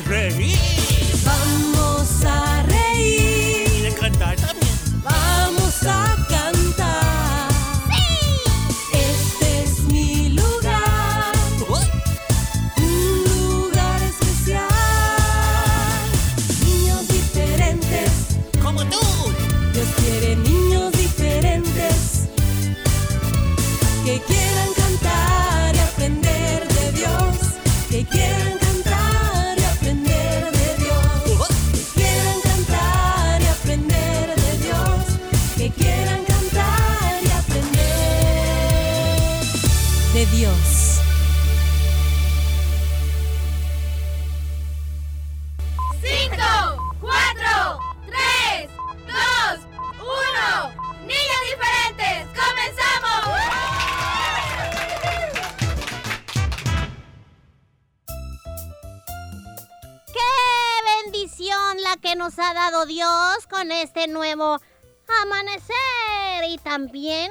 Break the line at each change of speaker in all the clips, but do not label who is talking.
reír! También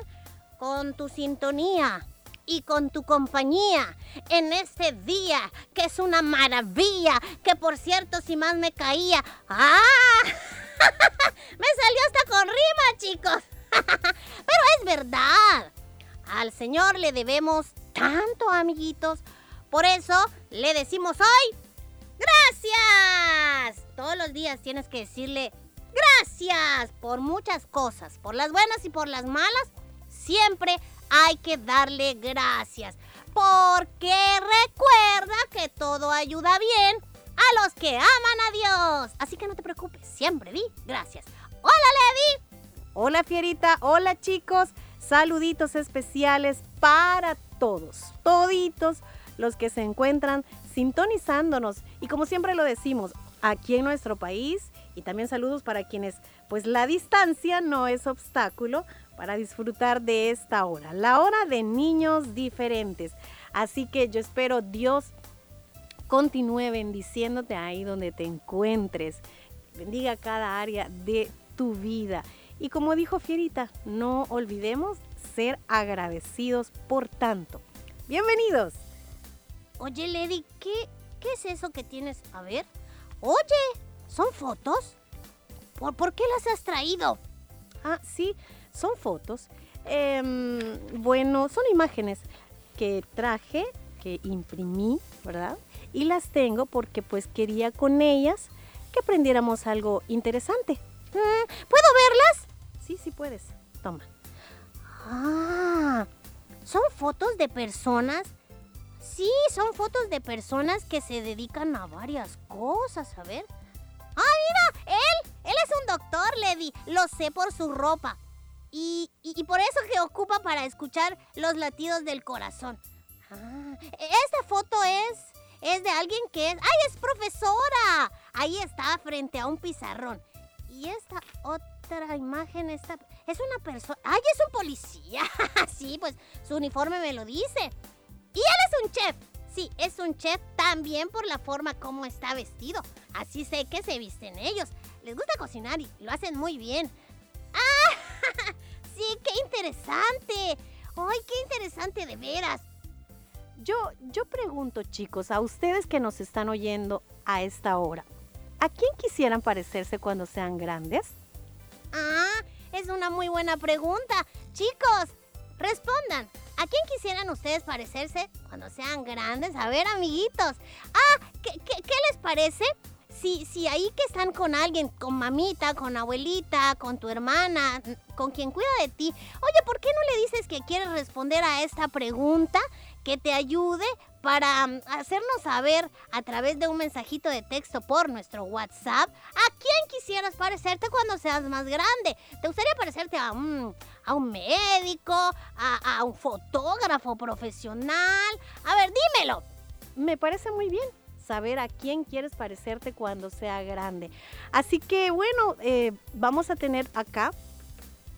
con tu sintonía y con tu compañía en este día que es una maravilla. Que por cierto, si más me caía. ¡Ah! me salió hasta con rima, chicos. Pero es verdad. Al Señor le debemos tanto, amiguitos. Por eso le decimos hoy, gracias. Todos los días tienes que decirle gracias por muchas cosas, por las buenas y por las malas. Siempre hay que darle gracias. Porque recuerda que todo ayuda bien a los que aman a Dios. Así que no te preocupes, siempre di gracias. Hola, Levi.
Hola Fierita, hola chicos, saluditos especiales para todos, toditos los que se encuentran sintonizándonos y como siempre lo decimos, aquí en nuestro país y también saludos para quienes pues la distancia no es obstáculo para disfrutar de esta hora, la hora de niños diferentes. Así que yo espero Dios continúe bendiciéndote ahí donde te encuentres. Bendiga cada área de tu vida. Y como dijo Fierita, no olvidemos ser agradecidos por tanto. Bienvenidos.
Oye, Lady, ¿qué, ¿qué es eso que tienes? A ver. Oye, ¿son fotos? ¿Por, por qué las has traído?
Ah, sí, son fotos. Em, bueno, son imágenes que traje, que imprimí, ¿verdad? Y las tengo porque pues quería con ellas que aprendiéramos algo interesante.
Mm, ¿Puedo verlas?
Sí, sí puedes. Toma.
Ah, ¿son fotos de personas? Sí, son fotos de personas que se dedican a varias cosas, a ver. ¡Ah, mira! ¡Él! Él es un doctor, Lady. Lo sé por su ropa. Y, y- por eso que ocupa para escuchar los latidos del corazón. Ah, esta foto es... Es de alguien que es... ¡Ay, es profesora! Ahí está, frente a un pizarrón. Y esta otra imagen, esta... Es una persona... ¡Ay, es un policía! sí, pues su uniforme me lo dice. Y él es un chef. Sí, es un chef también por la forma como está vestido. Así sé que se visten ellos. Les gusta cocinar y lo hacen muy bien. ¡Ah! sí, qué interesante. ¡Ay, qué interesante de veras!
Yo, yo pregunto, chicos, a ustedes que nos están oyendo a esta hora, ¿a quién quisieran parecerse cuando sean grandes?
Ah, es una muy buena pregunta. Chicos, respondan. ¿A quién quisieran ustedes parecerse cuando sean grandes? A ver, amiguitos. Ah, ¿qué, qué- les parece? Si, si ahí que están con alguien, con mamita, con abuelita, con tu hermana, con quien cuida de ti, oye, ¿por qué no le dices que quieres responder a esta pregunta que te ayude para mm, hacernos saber a través de un mensajito de texto por nuestro WhatsApp a quién quisieras parecerte cuando seas más grande. ¿Te gustaría parecerte a un, a un médico, a, a un fotógrafo profesional? A ver, dímelo.
Me parece muy bien saber a quién quieres parecerte cuando sea grande. Así que bueno, eh, vamos a tener acá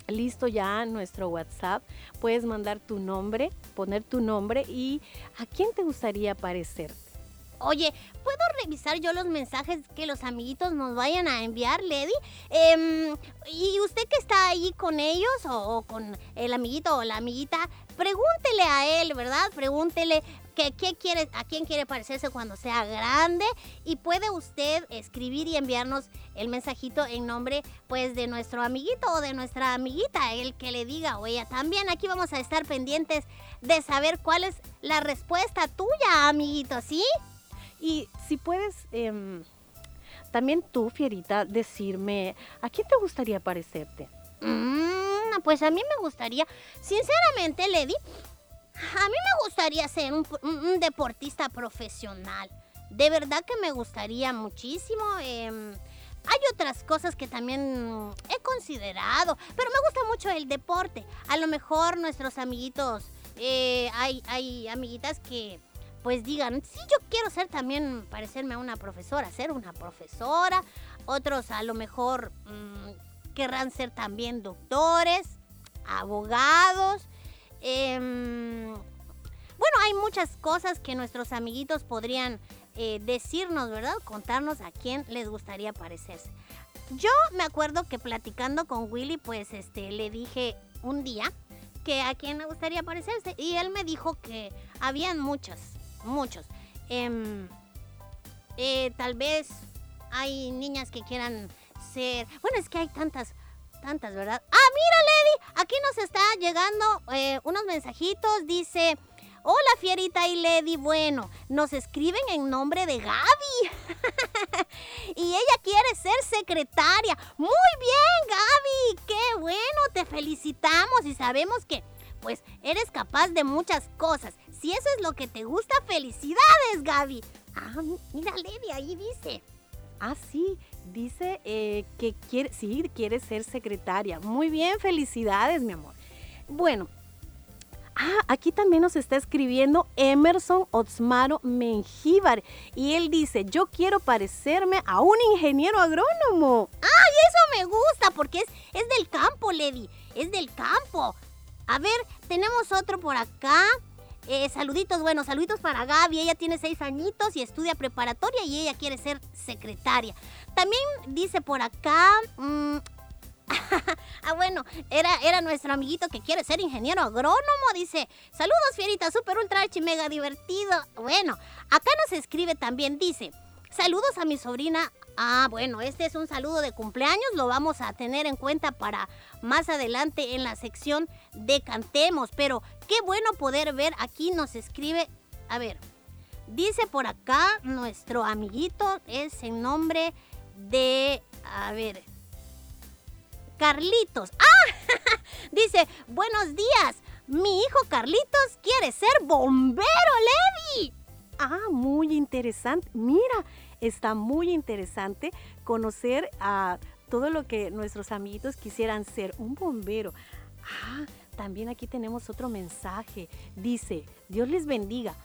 listo ya nuestro WhatsApp. Puedes mandar tu nombre, poner tu nombre y a quién te gustaría parecerte.
Oye, ¿puedo revisar yo los mensajes que los amiguitos nos vayan a enviar, Lady? Em, y usted que está ahí con ellos o, con el amiguito o la amiguita, pregúntele a él, ¿verdad? Pregúntele que, quiere, a quién quiere parecerse cuando sea grande y puede usted escribir y enviarnos el mensajito en nombre pues de nuestro amiguito o de nuestra amiguita, el que le diga o ella también. Aquí vamos a estar pendientes de saber cuál es la respuesta tuya, amiguito, ¿sí?
Y si puedes, em, también tú, Fierita, decirme, ¿a quién te gustaría parecerte?
Mm, pues a mí me gustaría, sinceramente, Lady, a mí me gustaría ser un, deportista profesional. De verdad que me gustaría muchísimo. em, hay otras cosas que también he considerado, pero me gusta mucho el deporte. A lo mejor nuestros amiguitos, eh, hay, hay amiguitas que pues digan, sí, yo quiero ser también, parecerme a una profesora, ser una profesora. Otros a lo mejor mm, querrán ser también doctores, abogados. em, bueno, hay muchas cosas que nuestros amiguitos podrían eh, decirnos, ¿verdad? Contarnos a quién les gustaría parecerse. Yo me acuerdo que platicando con Willy, pues este, le dije un día que a quién me gustaría parecerse. Y él me dijo que habían muchos, muchos. Em, eh, tal vez hay niñas que quieran ser... Bueno, es que hay tantas, tantas, ¿verdad? Ah, mira, Lady, aquí nos está llegando eh, unos mensajitos. Dice, hola Fierita y Lady. Bueno, nos escriben en nombre de Gaby. y ella quiere ser secretaria. Muy bien, Gaby. Qué bueno, te felicitamos y sabemos que... Pues eres capaz de muchas cosas. Si eso es lo que te gusta, felicidades, Gaby. Ah, mira, Lady, ahí dice.
Ah, sí, dice eh, que quiere, sí, quiere ser secretaria. Muy bien, felicidades, mi amor. Bueno, ah, aquí también nos está escribiendo Emerson Otsmaro Mengíbar y él dice, yo quiero parecerme a un ingeniero agrónomo.
¡Ay, eso me gusta! Porque es, es del campo, Lady. Es del campo. A ver, tenemos otro por acá. Eh, saluditos, bueno, saluditos para Gaby. Ella tiene seis añitos y estudia preparatoria y ella quiere ser secretaria. También dice por acá. mm, ah, bueno, era, era nuestro amiguito que quiere ser ingeniero agrónomo. Dice: Saludos, Fierita, super ultra archi mega divertido. Bueno, acá nos escribe también. Dice: Saludos a mi sobrina. Ah, bueno, este es un saludo de cumpleaños. Lo vamos a tener en cuenta para más adelante en la sección de Cantemos. Pero qué bueno poder ver. Aquí nos escribe. A ver. Dice por acá nuestro amiguito. Es en nombre de. A ver. Carlitos. ¡Ah! Dice, buenos días. Mi hijo Carlitos quiere ser bombero, Levi.
Ah, muy interesante. Mira, está muy interesante conocer a todo lo que nuestros amiguitos quisieran ser. Un bombero. Ah, también aquí tenemos otro mensaje. Dice, Dios les bendiga.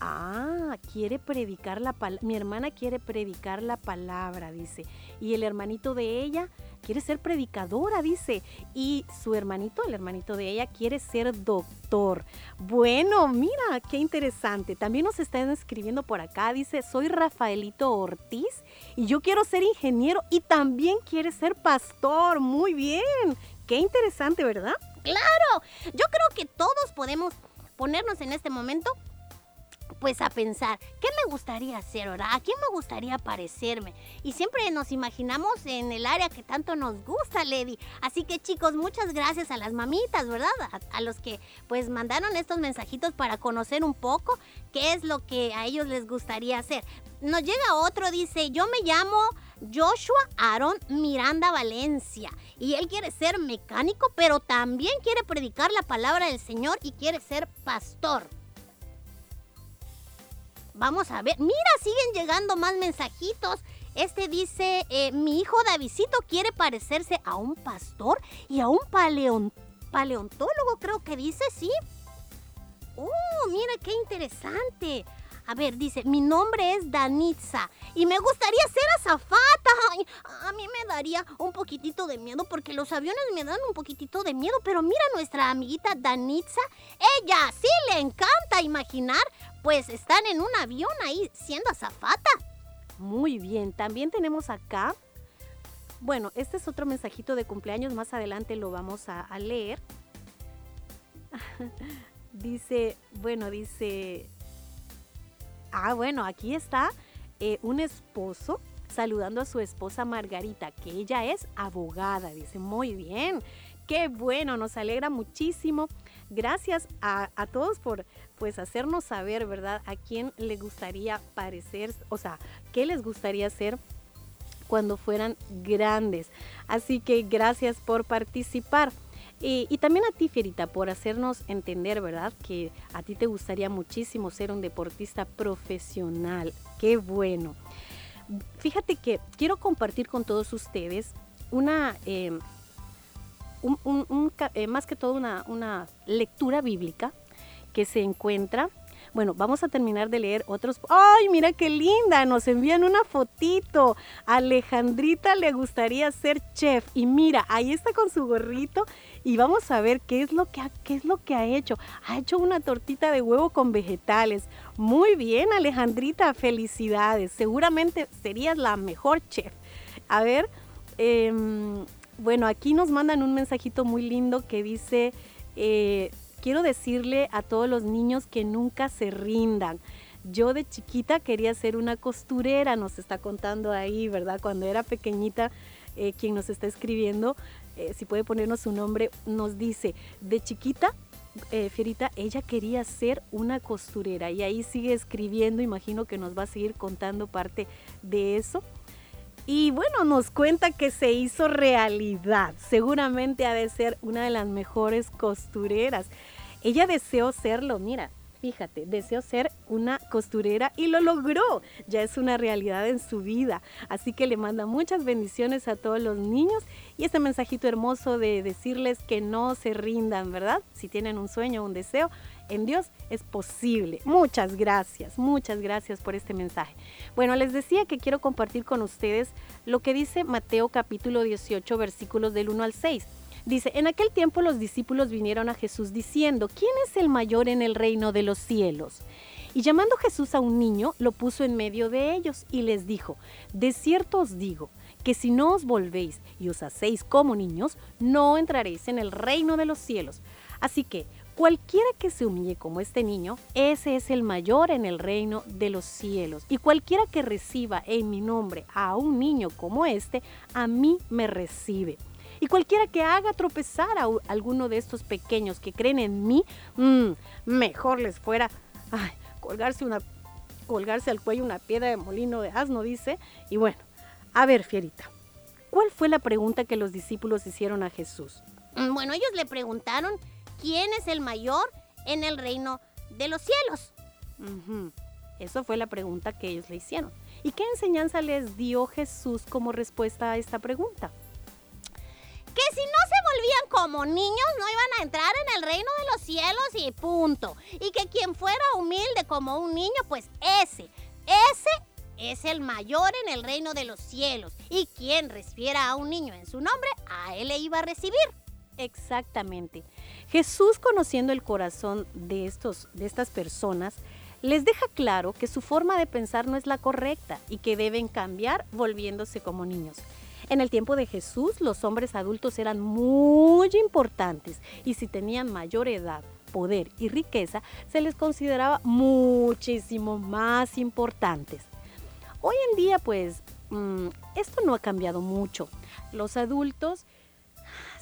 Ah, quiere predicar la palabra. Mi hermana quiere predicar la palabra, dice. Y el hermanito de ella quiere ser predicadora, dice. Y su hermanito, el hermanito de ella, quiere ser doctor. Bueno, mira, qué interesante. También nos están escribiendo por acá, dice, soy Rafaelito Ortiz y yo quiero ser ingeniero y también quiere ser pastor. Muy bien. Qué interesante, ¿verdad?
Claro, yo creo que todos podemos ponernos en este momento pues a pensar, ¿qué me gustaría hacer ahora? ¿A quién me gustaría parecerme? Y siempre nos imaginamos en el área que tanto nos gusta, Lady. Así que chicos, muchas gracias a las mamitas, ¿verdad? A, los que pues mandaron estos mensajitos para conocer un poco qué es lo que a ellos les gustaría hacer. Nos llega otro, dice, yo me llamo Joshua Aaron Miranda Valencia y él quiere ser mecánico, pero también quiere predicar la palabra del Señor y quiere ser pastor. Vamos a ver. Mira, siguen llegando más mensajitos. Este dice, eh, mi hijo Davidito quiere parecerse a un pastor y a un paleon- paleontólogo, creo que dice, ¿sí? ¡Oh, mira qué interesante! A ver, dice, mi nombre es Danitza y me gustaría ser azafata. A mí me daría un poquitito de miedo porque los aviones me dan un poquitito de miedo, pero mira nuestra amiguita Danitza, ella sí le encanta imaginar, pues están en un avión ahí siendo azafata.
Muy bien, también tenemos acá, bueno, este es otro mensajito de cumpleaños, más adelante lo vamos a, leer. dice, bueno, dice, ah, bueno, aquí está eh, un esposo saludando a su esposa Margarita, que ella es abogada, dice, muy bien, qué bueno, nos alegra muchísimo. Gracias a, todos por pues hacernos saber, ¿verdad? A quién le gustaría parecer, o sea, qué les gustaría ser cuando fueran grandes. Así que gracias por participar. Y, también a ti, Fierita, por hacernos entender, ¿verdad? Que a ti te gustaría muchísimo ser un deportista profesional. Qué bueno. Fíjate que quiero compartir con todos ustedes una, eh, eh, más que todo una, una lectura bíblica que se encuentra. Bueno, vamos a terminar de leer otros. ¡Ay, mira qué linda! Nos envían una fotito. Alejandrita le gustaría ser chef. Y mira, ahí está con su gorrito. Y vamos a ver qué es lo que ha, qué es lo que ha hecho. Ha hecho una tortita de huevo con vegetales. Muy bien, Alejandrita, felicidades. Seguramente serías la mejor chef. A ver, em, bueno, aquí nos mandan un mensajito muy lindo que dice, eh, quiero decirle a todos los niños que nunca se rindan. Yo de chiquita quería ser una costurera, nos está contando ahí, ¿verdad? Cuando era pequeñita, eh, quien nos está escribiendo, eh, si puede ponernos su nombre, nos dice, de chiquita, eh, Fierita, ella quería ser una costurera y ahí sigue escribiendo, imagino que nos va a seguir contando parte de eso. Y bueno, nos cuenta que se hizo realidad. Seguramente ha de ser una de las mejores costureras. Ella deseó serlo, mira, fíjate, deseó ser una costurera y lo logró. Ya es una realidad en su vida. Así que le manda muchas bendiciones a todos los niños y este mensajito hermoso de decirles que no se rindan, ¿verdad? Si tienen un sueño, un deseo, en Dios es posible. Muchas gracias, muchas gracias por este mensaje. Bueno, les decía que quiero compartir con ustedes lo que dice Mateo capítulo 18 versículos del 1 al 6. Dice, en aquel tiempo los discípulos vinieron a Jesús diciendo, ¿quién es el mayor en el reino de los cielos? Y llamando Jesús a un niño, lo puso en medio de ellos y les dijo, de cierto os digo, que si no os volvéis y os hacéis como niños, no entraréis en el reino de los cielos. Así que cualquiera que se humille como este niño, ese es el mayor en el reino de los cielos. Y cualquiera que reciba en mi nombre a un niño como este, a mí me recibe. Y cualquiera que haga tropezar a alguno de estos pequeños que creen en mí, mm, mejor les fuera ay, colgarse, una, colgarse al cuello una piedra de molino de asno, dice. Y bueno, a ver, Fierita, ¿cuál fue la pregunta que los discípulos hicieron a Jesús?
Mm, Bueno, ellos le preguntaron quién es el mayor en el reino de los cielos.
Eso fue la pregunta que ellos le hicieron. ¿Y qué enseñanza les dio Jesús como respuesta a esta pregunta?
Que si no se volvían como niños no iban a entrar en el reino de los cielos y punto. Y que quien fuera humilde como un niño, pues ese, ese es el mayor en el reino de los cielos. Y quien recibiera a un niño en su nombre, a él le iba a recibir.
Exactamente. Jesús, conociendo el corazón de, estos, de estas personas, les deja claro que su forma de pensar no es la correcta y que deben cambiar volviéndose como niños. En el tiempo de Jesús, los hombres adultos eran muy importantes y si tenían mayor edad, poder y riqueza, se les consideraba muchísimo más importantes. Hoy en día, pues, mm, esto no ha cambiado mucho. Los adultos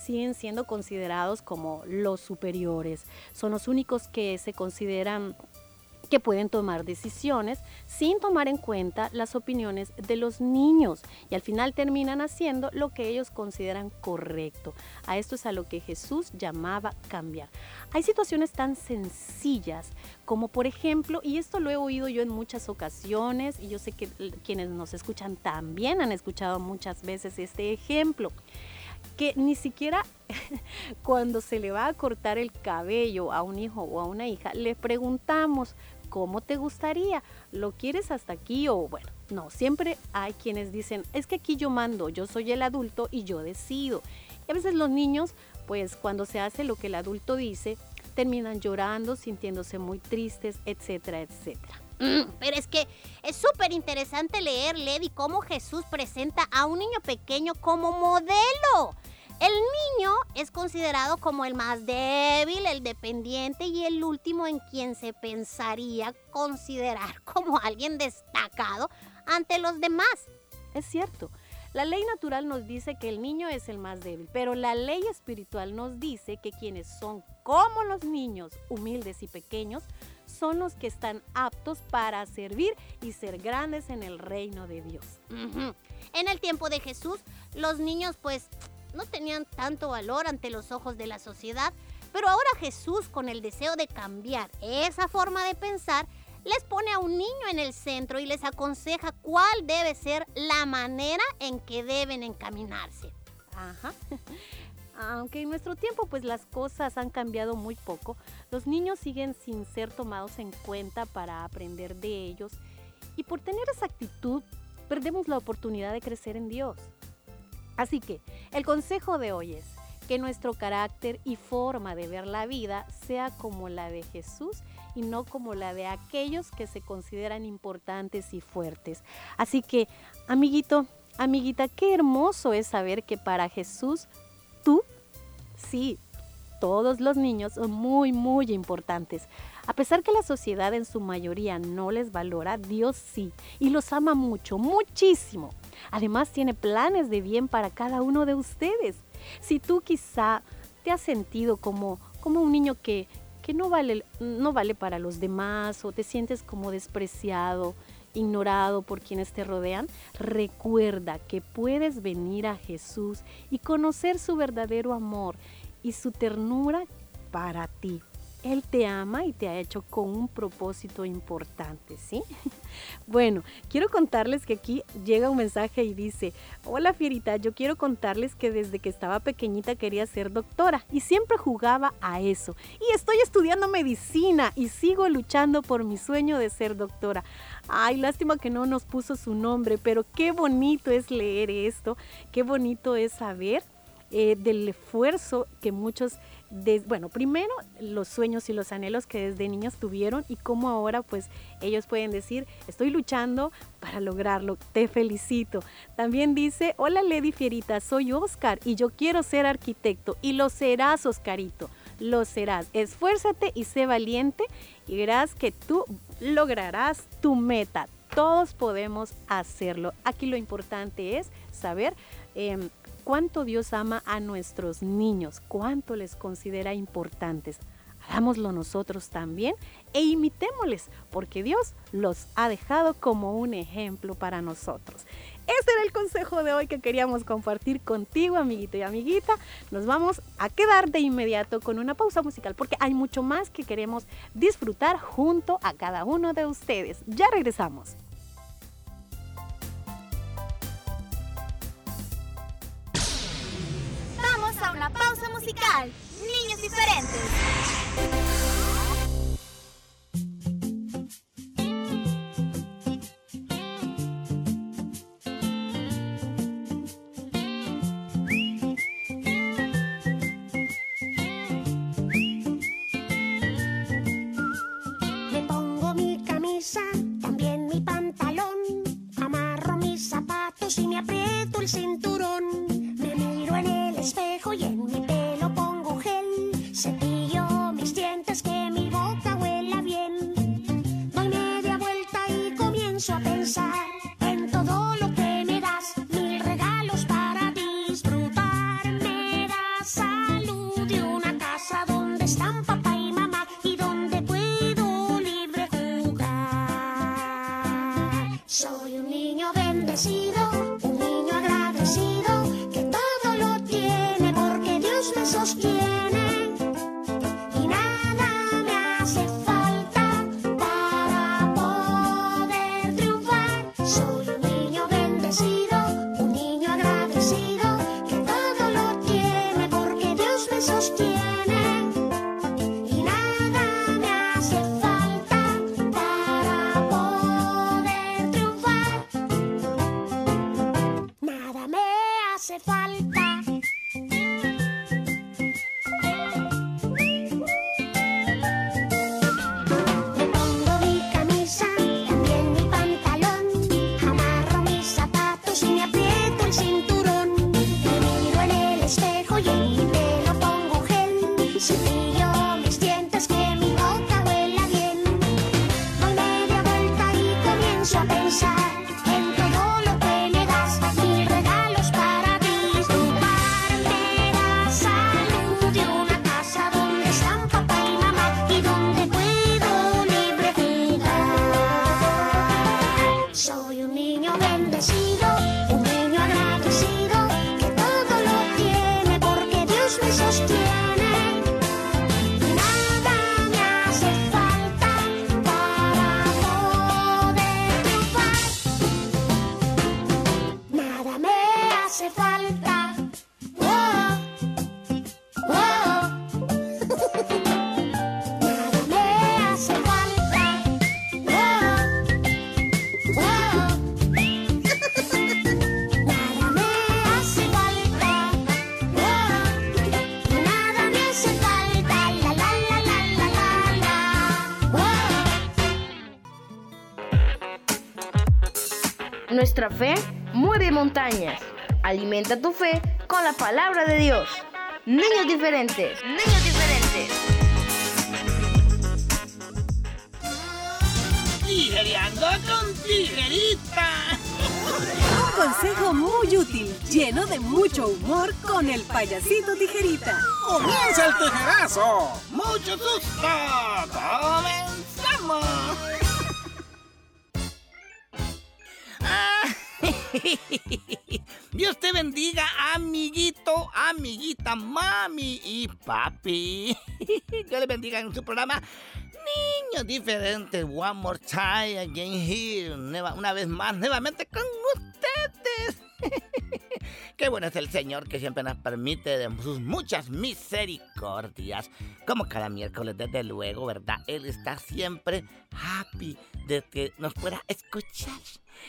siguen siendo considerados como los superiores. Son los únicos que se consideran que pueden tomar decisiones sin tomar en cuenta las opiniones de los niños y al final terminan haciendo lo que ellos consideran correcto. A esto es a lo que Jesús llamaba cambiar. Hay situaciones tan sencillas como por ejemplo, y esto lo he oído yo en muchas ocasiones y yo sé que quienes nos escuchan también han escuchado muchas veces este ejemplo que ni siquiera cuando se le va a cortar el cabello a un hijo o a una hija, le preguntamos, ¿cómo te gustaría? ¿Lo quieres hasta aquí o bueno? No, siempre hay quienes dicen, es que aquí yo mando, yo soy el adulto y yo decido. Y a veces los niños, pues cuando se hace lo que el adulto dice, terminan llorando, sintiéndose muy tristes, etcétera, etcétera.
Mm, pero es que es súper interesante leer, Lady, cómo Jesús presenta a un niño pequeño como modelo. El niño es considerado como el más débil, el dependiente y el último en quien se pensaría considerar como alguien destacado ante los demás.
Es cierto, la ley natural nos dice que el niño es el más débil, pero la ley espiritual nos dice que quienes son como los niños, humildes y pequeños, son los que están aptos para servir y ser grandes en el reino de Dios.
En el tiempo de Jesús, los niños pues no tenían tanto valor ante los ojos de la sociedad, pero ahora Jesús, con el deseo de cambiar esa forma de pensar, les pone a un niño en el centro y les aconseja cuál debe ser la manera en que deben encaminarse.
Aunque en nuestro tiempo pues las cosas han cambiado muy poco, los niños siguen sin ser tomados en cuenta para aprender de ellos y por tener esa actitud perdemos la oportunidad de crecer en Dios. Así que el consejo de hoy es que nuestro carácter y forma de ver la vida sea como la de Jesús y no como la de aquellos que se consideran importantes y fuertes. Así que, amiguito, amiguita, qué hermoso es saber que para Jesús tú, sí, todos los niños son muy, muy importantes. A pesar que la sociedad en su mayoría no les valora, Dios sí, y los ama mucho, muchísimo. Además tiene planes de bien para cada uno de ustedes. Si tú quizá te has sentido como, como un niño que, que no, vale, no vale para los demás o te sientes como despreciado, ignorado por quienes te rodean, recuerda que puedes venir a Jesús y conocer su verdadero amor y su ternura para ti. Él te ama y te ha hecho con un propósito importante, ¿sí? Bueno, quiero contarles que aquí llega un mensaje y dice, hola Fierita, yo quiero contarles que desde que estaba pequeñita quería ser doctora y siempre jugaba a eso. Y estoy estudiando medicina y sigo luchando por mi sueño de ser doctora. Ay, lástima que no nos puso su nombre, pero qué bonito es leer esto, qué bonito es saber eh, del esfuerzo que muchos bueno, primero los sueños y los anhelos que desde niños tuvieron y cómo ahora pues ellos pueden decir, estoy luchando para lograrlo, te felicito. También dice, hola Lady Fierita, soy Oscar y yo quiero ser arquitecto y lo serás Oscarito, lo serás. Esfuérzate y sé valiente y verás que tú lograrás tu meta. Todos podemos hacerlo. Aquí lo importante es saber... Em, cuánto Dios ama a nuestros niños, cuánto les considera importantes. Hagámoslo nosotros también e imitémosles, porque Dios los ha dejado como un ejemplo para nosotros. Este era el consejo de hoy que queríamos compartir contigo, amiguito y amiguita. Nos vamos a quedar de inmediato con una pausa musical porque hay mucho más que queremos disfrutar junto a cada uno de ustedes. Ya regresamos.
A una pausa musical. Niños diferentes.
shopping.
Nuestra fe mueve montañas. Alimenta tu fe con la palabra de Dios. Niños diferentes, niños diferentes.
Tijereando con tijerita.
Un consejo muy útil, lleno de mucho humor con el payasito tijerita.
¡Comienza el tijerazo! ¡Mucho susto! ¡Comenzamos! Dios te bendiga, amiguito, amiguita, mami y papi. Dios le bendiga en su programa Niños Diferentes. One more time again here. Una vez más, nuevamente con ustedes. Qué bueno es el Señor que siempre nos permite de sus muchas misericordias. Como cada miércoles, desde luego, ¿verdad? Él está siempre happy de que nos pueda escuchar.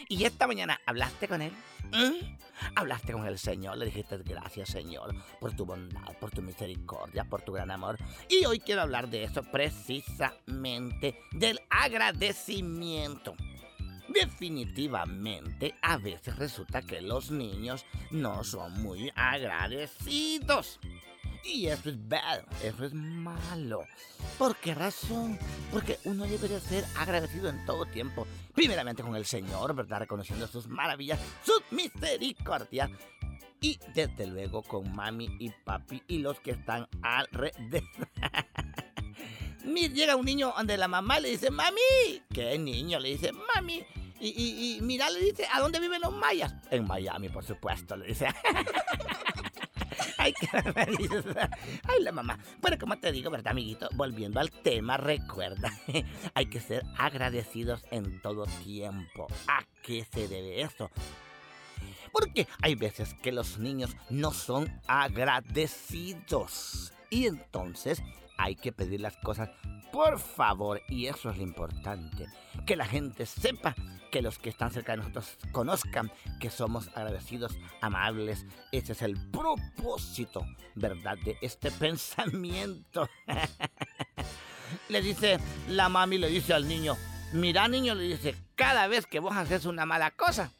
Y esta mañana, ¿hablaste con Él? ¿Mm? Hablaste con el Señor, le dijiste gracias Señor por tu bondad, por tu misericordia, por tu gran amor. Y hoy quiero hablar de eso precisamente, del agradecimiento. Definitivamente, a veces resulta que los niños no son muy agradecidos. Y eso es malo. ¿Por qué razón? Porque uno debería ser agradecido en todo tiempo. Primeramente con el Señor, ¿verdad? Reconociendo sus maravillas, sus misericordias. Y desde luego con mami y papi y los que están alrededor. Llega un niño donde la mamá le dice, mami, ¿qué niño? Le dice, mami. Y, mira, le dice, ¿a dónde viven los mayas? En Miami, por supuesto, le dice. Ay, qué. Ay, la mamá. Bueno, como te digo, ¿verdad, amiguito? Volviendo al tema, recuerda, hay que ser agradecidos en todo tiempo. ¿A qué se debe eso? Porque hay veces que los niños no son agradecidos. Y entonces hay que pedir las cosas por favor. Y eso es lo importante. Que la gente sepa que los que están cerca de nosotros conozcan que somos agradecidos, amables. Ese es el propósito, ¿verdad? De este pensamiento. le dice la mami, le dice al niño, mira niño, le dice, cada vez que vos haces una mala cosa,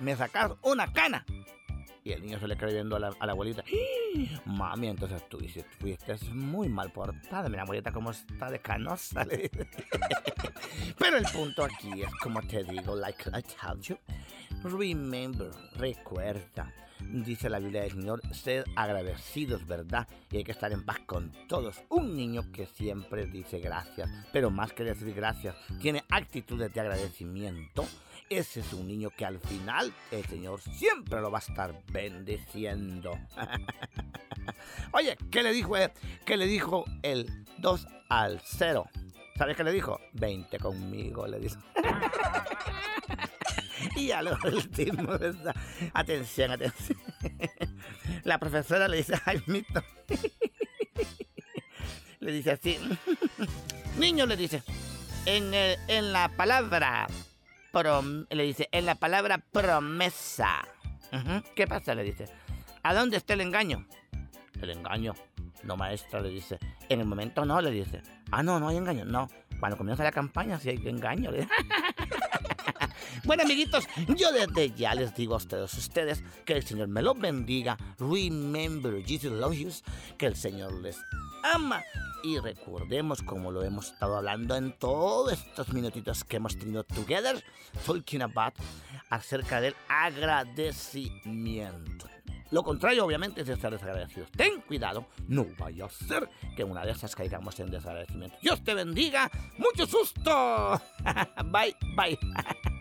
me sacas una cana. Y el niño se le cree viendo a la, a la abuelita. "¡Ah! Mami, entonces tú dices, fuiste muy mal portada. Mira, abuelita, cómo está de canosa. Pero el punto aquí es, como te digo, like I told you, remember, recuerda. Dice la Biblia del Señor, sed agradecidos, ¿verdad? Y hay que estar en paz con todos. Un niño que siempre dice gracias, pero más que decir gracias, tiene actitudes de agradecimiento. Ese es un niño que al final el Señor siempre lo va a estar bendiciendo. Oye, ¿qué le dijo, eh? ¿Qué le dijo el 2 al 0? ¿Sabes qué le dijo? 20 conmigo, le dijo. y a lo último, atención, atención. La profesora le dice, ay, mito. le dice así. Niño le dice, en, en la palabra, prom- le dice, en la palabra promesa. ¿Qué pasa? Le dice, ¿a dónde está el engaño? El engaño. No, maestra, le dice. En el momento no, le dice. Ah, no, no hay engaño. No. Cuando comienza la campaña sí hay engaño. le- bueno, amiguitos, yo desde ya les digo a ustedes, ustedes, que el Señor me los bendiga. Remember, Jesus loves you. Que el Señor les ama. Y recordemos como lo hemos estado hablando en todos estos minutitos que hemos tenido together, talking about acerca del agradecimiento. Lo contrario, obviamente, es estar desagradecidos. Ten cuidado, no vaya a ser que una de esas caigamos en desagradecimiento. Dios te bendiga, mucho susto. bye, bye.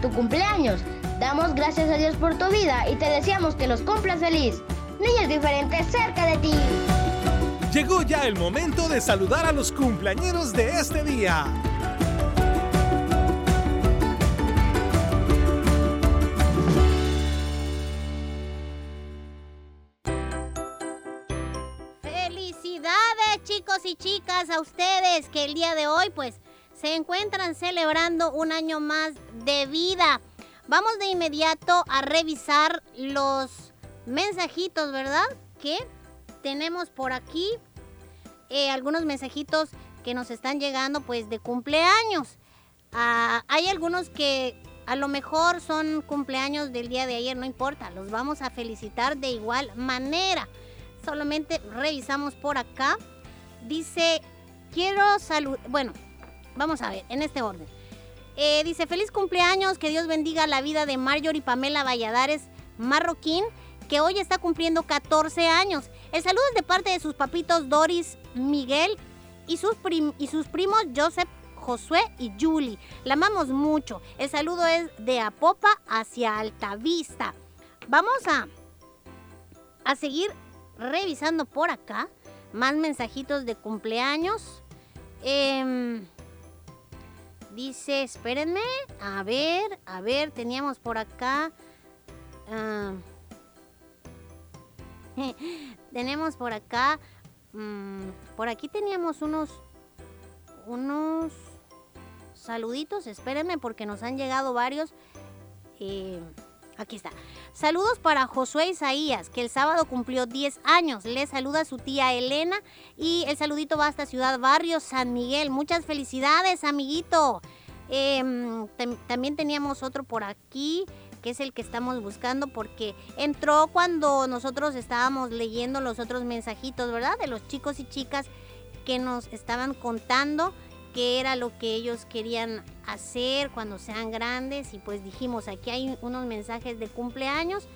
tu cumpleaños. Damos gracias a Dios por tu vida y te deseamos que los cumplas feliz. Niños diferentes cerca de ti.
Llegó ya el momento de saludar a los cumpleañeros de este día.
Felicidades chicos y chicas a ustedes que el día de hoy pues se encuentran celebrando un año más de vida. Vamos de inmediato a revisar los mensajitos, ¿verdad? Que tenemos por aquí. Eh, algunos mensajitos que nos están llegando pues de cumpleaños. Ah, hay algunos que a lo mejor son cumpleaños del día de ayer, no importa, los vamos a felicitar de igual manera. Solamente revisamos por acá. Dice, quiero saludar, bueno, vamos a ver, en este orden. Eh, dice, feliz cumpleaños, que Dios bendiga la vida de Marjorie Pamela Valladares Marroquín, que hoy está cumpliendo 14 años. El saludo es de parte de sus papitos Doris, Miguel y sus, y sus primos Joseph, Josué y Julie. La amamos mucho. El saludo es de Apopa hacia Altavista. Vamos a, a seguir revisando por acá más mensajitos de cumpleaños. Em, dice, espérenme, a ver, a ver, teníamos por acá. ah, tenemos por acá. mm, por aquí teníamos unos. Unos saluditos. Espérenme porque nos han llegado varios. Eh, aquí está. Saludos para Josué Isaías, que el sábado cumplió 10 años. Le saluda su tía Elena y el saludito va hasta Ciudad Barrio San Miguel. Muchas felicidades, amiguito. Em, tam- también teníamos otro por aquí, que es el que estamos buscando, porque entró cuando nosotros estábamos leyendo los otros mensajitos, ¿verdad? De los chicos y chicas que nos estaban contando qué era lo que ellos querían hacer cuando sean grandes y pues dijimos, aquí hay unos mensajes de cumpleaños,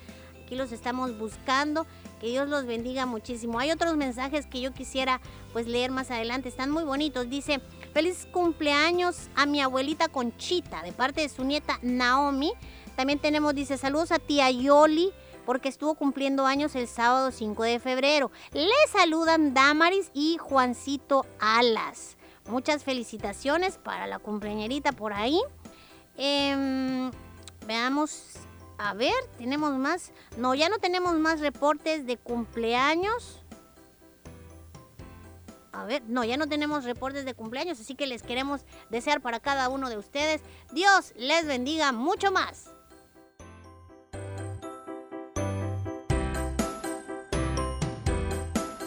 aquí los estamos buscando, que Dios los bendiga muchísimo. Hay otros mensajes que yo quisiera pues leer más adelante, están muy bonitos. Dice, feliz cumpleaños a mi abuelita Conchita de parte de su nieta Naomi. También tenemos, dice, saludos a tía Yoli porque estuvo cumpliendo años el sábado 5 de febrero. Le saludan Damaris y Juancito Alas. Muchas felicitaciones para la cumpleañerita por ahí. Em, veamos, a ver, tenemos más. No, ya no tenemos más reportes de cumpleaños. A ver, no, ya no tenemos reportes de cumpleaños, así que les queremos desear para cada uno de ustedes. Dios les bendiga mucho más.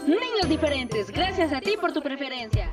Niños diferentes, gracias a ti por tu preferencia.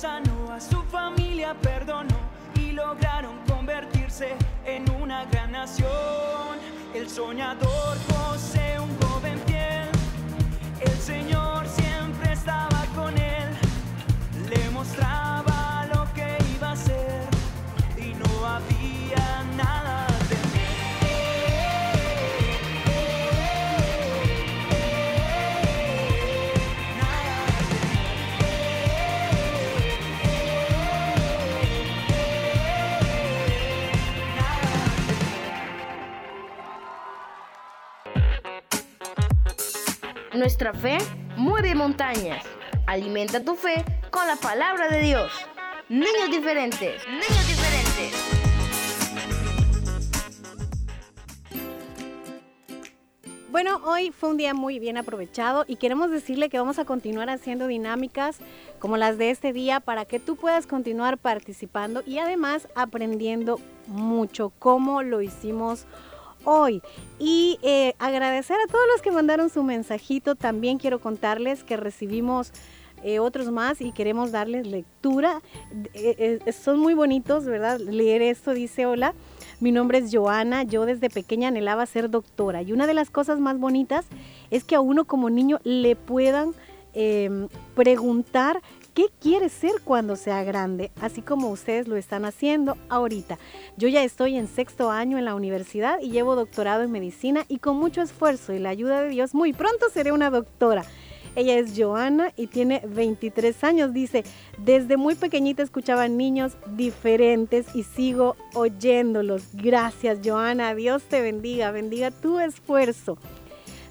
sanó, a su familia perdonó y lograron convertirse en una gran nación. El soñador
Nuestra fe mueve montañas. Alimenta tu fe con la palabra de Dios. Niños diferentes, niños diferentes.
Bueno, hoy fue un día muy bien aprovechado y queremos decirle que vamos a continuar haciendo dinámicas como las de este día para que tú puedas continuar participando y además aprendiendo mucho como lo hicimos hoy. Y eh, agradecer a todos los que mandaron su mensajito. También quiero contarles que recibimos eh, otros más y queremos darles lectura. Eh, son muy bonitos, ¿verdad? Leer esto dice, hola, mi nombre es Joana, yo desde pequeña anhelaba ser doctora y una de las cosas más bonitas es que a uno como niño le puedan eh, preguntar qué quiere ser cuando sea grande, así como ustedes lo están haciendo ahorita. Yo ya estoy en sexto año en la universidad y llevo doctorado en medicina y con mucho esfuerzo y la ayuda de Dios muy pronto seré una doctora. Ella es Joana y tiene 23 años. Dice, desde muy pequeñita escuchaba niños diferentes y sigo oyéndolos. Gracias, Joana. Dios te bendiga. Bendiga tu esfuerzo.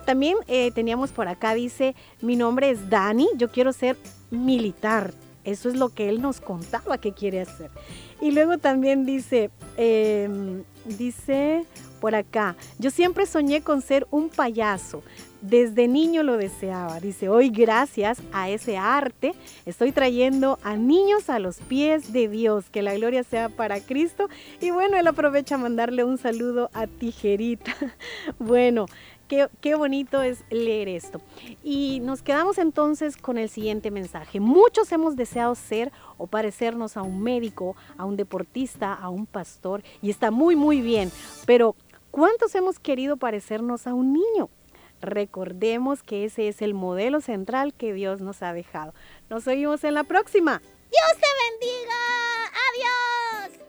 También eh, teníamos por acá, dice, mi nombre es Dani, yo quiero ser militar. Eso es lo que él nos contaba que quiere hacer. Y luego también dice, em, dice por acá, yo siempre soñé con ser un payaso. Desde niño lo deseaba. Dice, hoy gracias a ese arte estoy trayendo a niños a los pies de Dios. Que la gloria sea para Cristo. Y bueno, él aprovecha a mandarle un saludo a Tijerita. Bueno, Qué, bonito es leer esto. Y nos quedamos entonces con el siguiente mensaje. Muchos hemos deseado ser o parecernos a un médico, a un deportista, a un pastor, y está muy, muy bien. Pero, ¿cuántos hemos querido parecernos a un niño? Recordemos que ese es el modelo central que Dios nos ha dejado. Nos oímos en la próxima.
Dios te bendiga. Adiós.